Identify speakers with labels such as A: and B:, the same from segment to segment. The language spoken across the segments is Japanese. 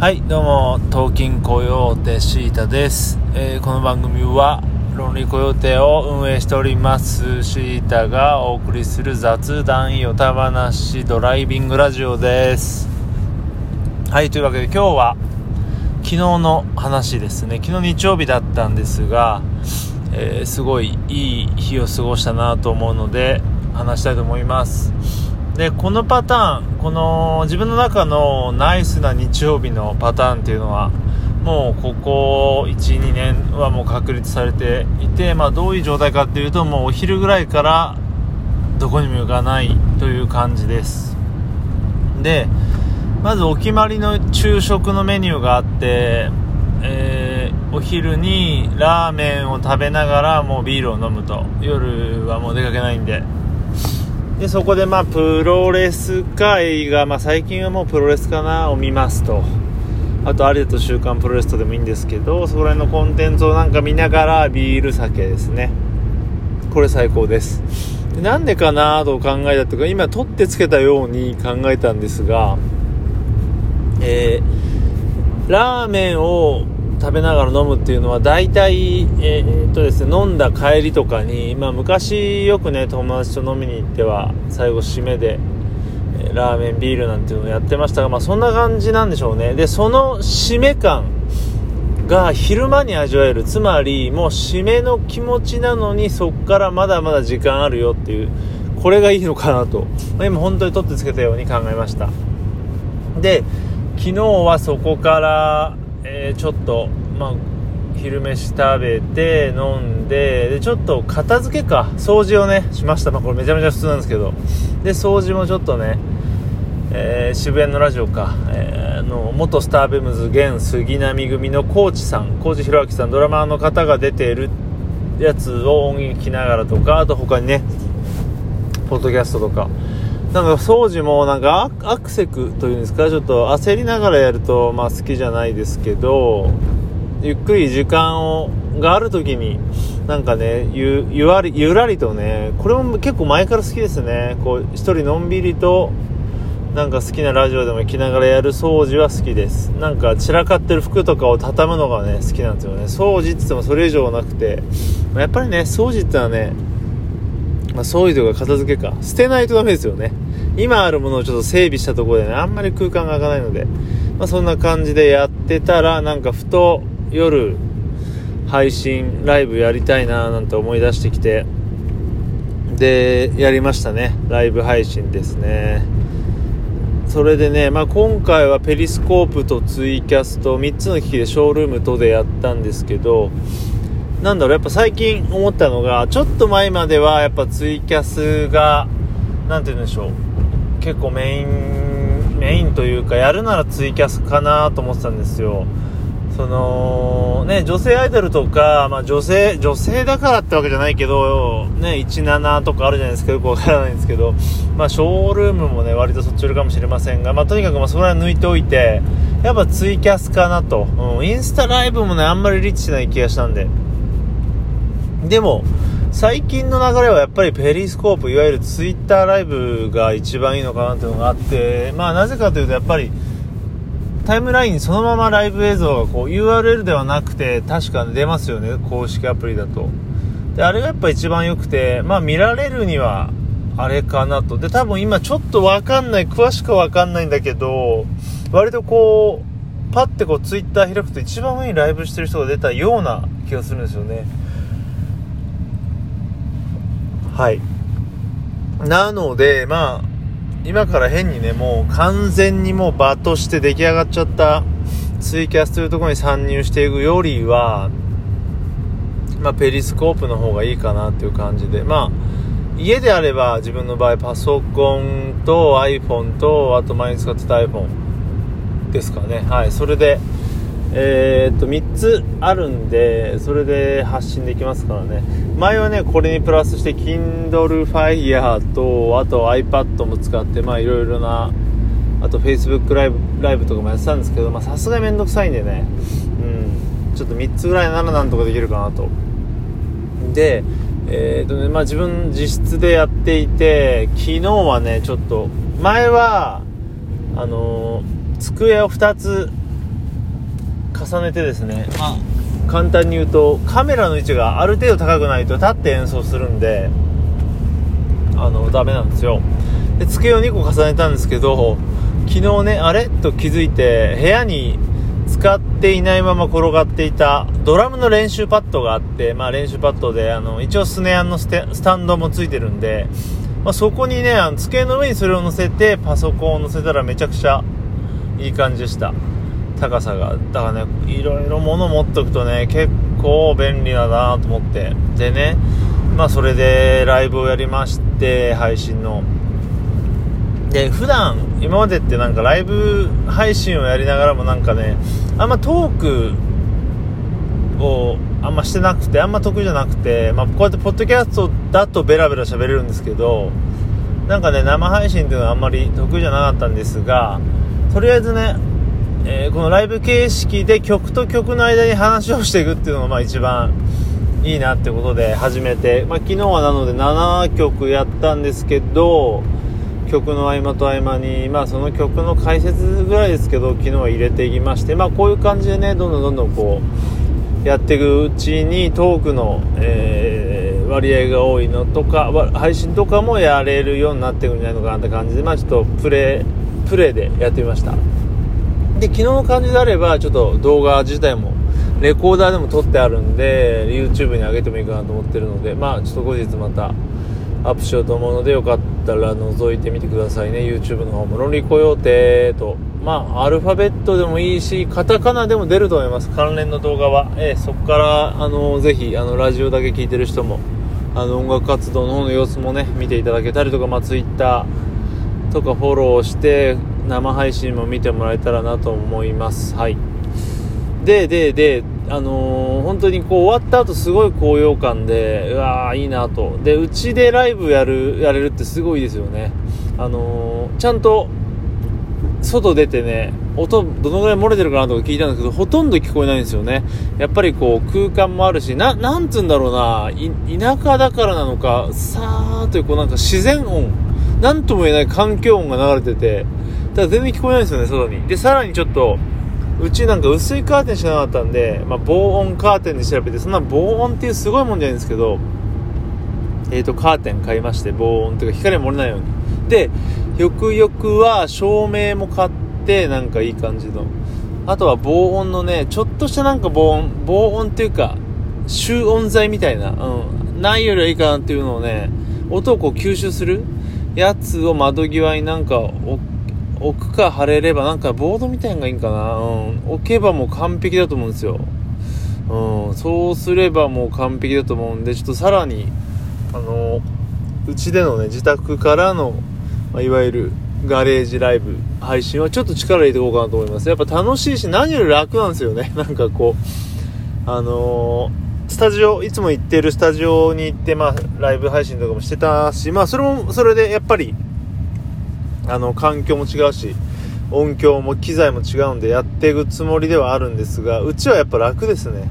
A: はい、どうも、東京コヨーテシータです。えーこの番組は、ロンリーコヨーテを運営しておりますシータがお送りする雑談よた話ドライビングラジオです。はい、というわけで今日は、昨日の話ですね。昨日日曜日だったんですが、えーすごいいい日を過ごしたなと思うので、話したいと思います。でこのパターンこの自分の中のナイスな日曜日のパターンっていうのはもうここ12年はもう確立されていて、まあ、どういう状態かっていうともうお昼ぐらいからどこにも行かないという感じです。でまずお決まりの昼食のメニューがあって、えーお昼にラーメンを食べながらもうビールを飲むと。夜はもう出かけないんで。でそこでまあプロレスか映画、まあ、最近はもうプロレスかなを見ますと。あとあれだと「週刊プロレス」とでもいいんですけどそこら辺のコンテンツをなんか見ながらビール酒ですね。これ最高です。でなんでかなと考えたというか今取ってつけたように考えたんですがえーラーメンを食べながら飲むっていうのは大体、えーっとですね、飲んだ帰りとかに、まあ、昔よくね友達と飲みに行っては最後締めで、ラーメンビールなんていうのをやってましたが、まあ、そんな感じなんでしょうね。でその締め感が昼間に味わえる。つまりもう締めの気持ちなのにそっからまだまだ時間あるよっていうこれがいいのかなと、まあ今本当に取ってつけたように考えました。で昨日はそこから、えーちょっと、まあ、昼飯食べて飲んででちょっと片付けか。掃除をねしました、まあ、これめちゃめちゃ普通なんですけど。で掃除もちょっとね、えー渋谷のラジオか、えーの元スターベムズ現杉並組のコーチさん。コーチ弘明さんドラマーの方が出ているやつを音源聞きながらとかあと他にねポッドキャストとか。なんか掃除もなんかアクセクというんですかちょっと焦りながらやるとまあ好きじゃないですけどゆっくり時間をがある時になんかねゆゆわりゆらりとねこれも結構前から好きですね。こう一人のんびりとなんか好きなラジオでも行きながらやる掃除は好きです。なんか散らかってる服とかを畳むのがね好きなんですよね。掃除って言ってもそれ以上なくて。やっぱりね掃除ってのはねまあ、掃除とか片付けか。捨てないとダメですよね。今あるものをちょっと整備したところでねあんまり空間が空かないので、まあ、そんな感じでやってたらなんかふと夜配信ライブやりたいななんて思い出してきてでやりましたね。ライブ配信ですね。それでね、まあ、今回はペリスコープとツイキャスと3つの機器でショールームとでやったんですけどなんだろう、やっぱ最近思ったのが、ちょっと前まではやっぱツイキャスが、なんて言うんでしょう、結構メイン、メインというか、やるならツイキャスかなと思ってたんですよ。その、ね、女性アイドルとか、まあ女性、女性だからってわけじゃないけど、ね、17とかあるじゃないですか、よくわからないんですけど、まあショールームもね、割とそっち寄りかもしれませんが、まあとにかくまあそこら辺抜いておいて、やっぱツイキャスかなと。うん、インスタライブもね、あんまりリッチしない気がしたんで。でも最近の流れはやっぱりペリスコープいわゆるツイッターライブが一番いいのかなっていうのがあってまあなぜかというとやっぱりタイムラインそのままライブ映像がこう URL ではなくて確か出ますよね公式アプリだと。であれがやっぱ一番良くてまあ見られるにはあれかなと。で多分今ちょっとわかんない詳しくはわかんないんだけど割とこうパッてこうツイッター開くと一番上にライブしてる人が出たような気がするんですよね。はい。なので、まあ、今から変にね、もう完全にもう場として出来上がっちゃったツイキャスというところに参入していくよりは、まあ、ペリスコープの方がいいかなっていう感じで、まあ、家であれば自分の場合パソコンと iPhone と、あと前に使ってた iPhone ですかね。はい。それで、えー、っと3つあるんでそれで発信できますからね。前はねこれにプラスして Kindle Fire とあと iPad も使ってまあいろいろなあと Facebook ライブライブとかもやってたんですけどさすがにめんどくさいんでね。うん。ちょっと3つぐらいならなんとかできるかなと。でえーとねまあ、自分自室でやっていて昨日はねちょっと前はあのー机を2つ重ねてですね、まあ、簡単に言うとカメラの位置がある程度高くないと立って演奏するんであのダメなんですよ。で机を2個重ねたんですけど昨日ねあれ？と気づいて部屋に使っていないまま転がっていたドラムの練習パッドがあって、まあ、練習パッドであの一応スネアのスタンドもついてるんで、まあ、そこにねあの机の上にそれを乗せてパソコンを乗せたらめちゃくちゃいい感じでした高さがだからねいろいろ物持っとくとね結構便利だなと思って。でねまあそれでライブをやりまして配信の。で普段今までってなんかライブ配信をやりながらもなんかねあんまトークをあんましてなくてあんま得意じゃなくて、まあ、こうやってポッドキャストだとベラベラ喋れるんですけどなんかね生配信っていうのはあんまり得意じゃなかったんですがとりあえずね、えー、このライブ形式で曲と曲の間に話をしていくっていうのがまあ一番いいなってことで始めて、まあ、昨日はなので7曲やったんですけど曲の合間と合間に、まあ、その曲の解説ぐらいですけど昨日は入れていきまして、まあ、こういう感じでねどんどんどんどんこうやっていくうちにトークの、えー、割合が多いのとか配信とかもやれるようになっていくんじゃないのかなって感じで、まあ、ちょっとプレイプレイでやってみました。で昨日の感じであればちょっと動画自体もレコーダーでも撮ってあるんで YouTube に上げてもいいかなと思ってるのでまあちょっと後日またアップしようと思うのでよかったら覗いてみてくださいね。YouTube の方も論理雇用亭と。まあアルファベットでもいいしカタカナでも出ると思います。関連の動画は、えー、そこからあのぜひあのラジオだけ聞いてる人もあの音楽活動の方の様子もね見ていただけたりとか、まあ、Twitter とかフォローして生配信も見てもらえたらなと思います。はい。ででであのー、本当にこう終わった後すごい高揚感でうわーいいなと。でうちでライブやるやれるってすごいですよね。あのー、ちゃんと外出てね音どのぐらい漏れてるかなとか聞いたんですけどほとんど聞こえないんですよね。やっぱりこう空間もあるしななんつうんだろうな田舎だからなのかさーっというこうなんか自然音なんとも言えない環境音が流れててただ全然聞こえないんですよね外に。でさらにちょっとうちなんか薄いカーテンしかなかったんで、まあ、防音カーテンで調べてそんな防音っていうすごいもんじゃないんですけどえーと、カーテン買いまして防音というか光漏れないように。でよくよくは照明も買ってなんかいい感じの。あとは防音のねちょっとしたなんか防音防音っていうか集音材みたいな、うん、ないよりはいいかなっていうのをね音をこう吸収するやつを窓際になんか置置くか貼れればなんかボードみたいなのがいいんかな、うん、置けばもう完璧だと思うんですよ、うん、そうすればもう完璧だと思うんでちょっとさらにあのうちでのね自宅からの、まあ、いわゆるガレージライブ配信はちょっと力入れていこうかなと思います。やっぱ楽しいし何より楽なんですよね。なんかこうあのー、スタジオいつも行ってるスタジオに行ってまあライブ配信とかもしてたしまあそれもそれでやっぱりあの環境も違うし音響も機材も違うんでやっていくつもりではあるんですがうちはやっぱ楽ですね、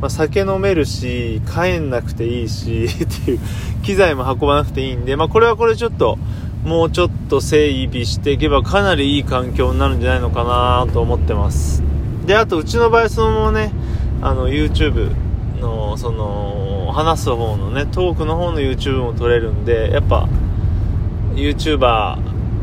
A: まあ、酒飲めるし帰んなくていいし っていう機材も運ばなくていいんで、まあ、これはこれちょっともうちょっと整備していけばかなりいい環境になるんじゃないのかなと思ってます。であとうちの場合そのままねあの YouTube のその話す方のねトークの方の YouTube も撮れるんでやっぱ YouTuber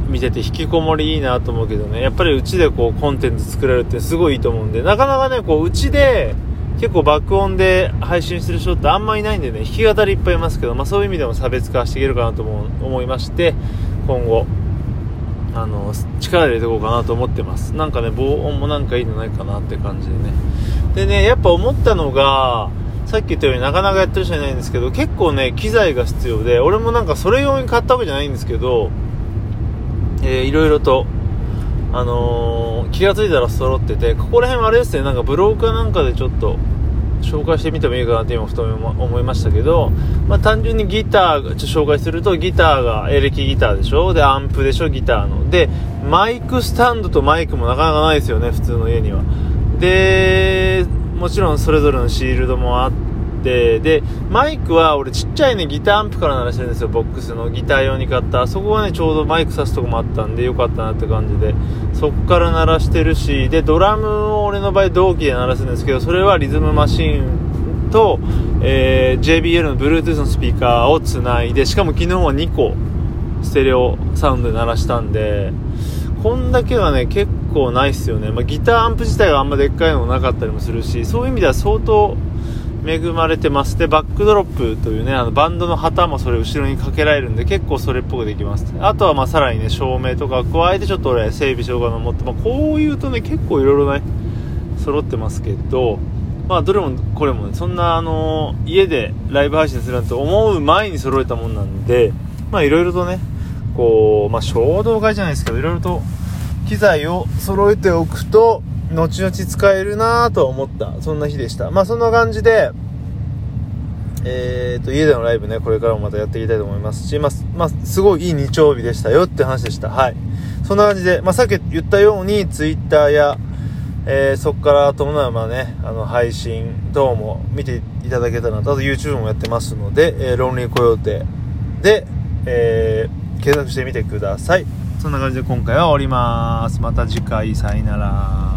A: 見てて引きこもりいいなと思うけどね、やっぱりうちでこうコンテンツ作れるってすごいいいと思うんで、なかなかね、こううちで結構爆音で配信してる人ってあんまいないんでね、弾き語りいっぱいいますけど、まあそういう意味でも差別化していけるかなと思いまして、今後、あの、力入れていこうかなと思ってます。なんかね、防音もなんかいいのないかなって感じでね。でね、やっぱ思ったのが、さっき言ったようになかなかやってる人いないんですけど、結構ね、機材が必要で、俺もなんかそれ用に買ったわけじゃないんですけど、えー、いろいろと、あのー、気が付いたら揃ってて、ここら辺はあれですね、なんかブローカーなんかでちょっと、紹介してみてもいいかなって今ふと思いましたけど、まあ、単純にギター、ちょ紹介するとギターがエレキギターでしょ？で、アンプでしょ？ギターの。で、マイクスタンドとマイクもなかなかないですよね、普通の家には。で、もちろんそれぞれのシールドもあって、て、で、マイクは俺ちっちゃいね、ギターアンプから鳴らしてるんですよ、ボックスのギター用に買った。そこがね、ちょうどマイク挿すとこもあったんで、よかったなって感じで、そっから鳴らしてるし、で、ドラムを俺の場合同期で鳴らすんですけど、それはリズムマシンと、えー、JBL の Bluetooth のスピーカーをつないで、しかも昨日は2個、ステレオサウンドで鳴らしたんで、こんだけはね、結構ないっすよね。まあ、ギターアンプ自体があんまでっかいのもなかったりもするし、そういう意味では相当恵まれてます。で、バックドロップというね、あのバンドの旗もそれ後ろにかけられるんで、結構それっぽくできます。あとはまあさらにね、照明とか加えてちょっと俺整備しようかと思って、まあ、こういうとね、結構いろいろね、揃ってますけど、まあどれもこれもね、そんなあの家でライブ配信するなんて思う前に揃えたもんなんで、まあいろいろとね、こう、まあ衝動買いじゃないですけど、いろいろと機材を揃えておくと、後々使えるなぁと思った、そんな日でした。まあそんな感じで、えーと、家でのライブね、これからもまたやっていきたいと思いますし、まあ、まあ、すごいいい日曜日でしたよって話でした。はい。そんな感じで、まあ、さっき言ったように、Twitter や、えー、そこから伴う、まあね、あの、配信等も見ていただけたらなと、あと YouTube もやってますので、えー、ロンリーコヨーテで、えー、検索してみてください。そんな感じで今回は終わります。また次回、さよなら。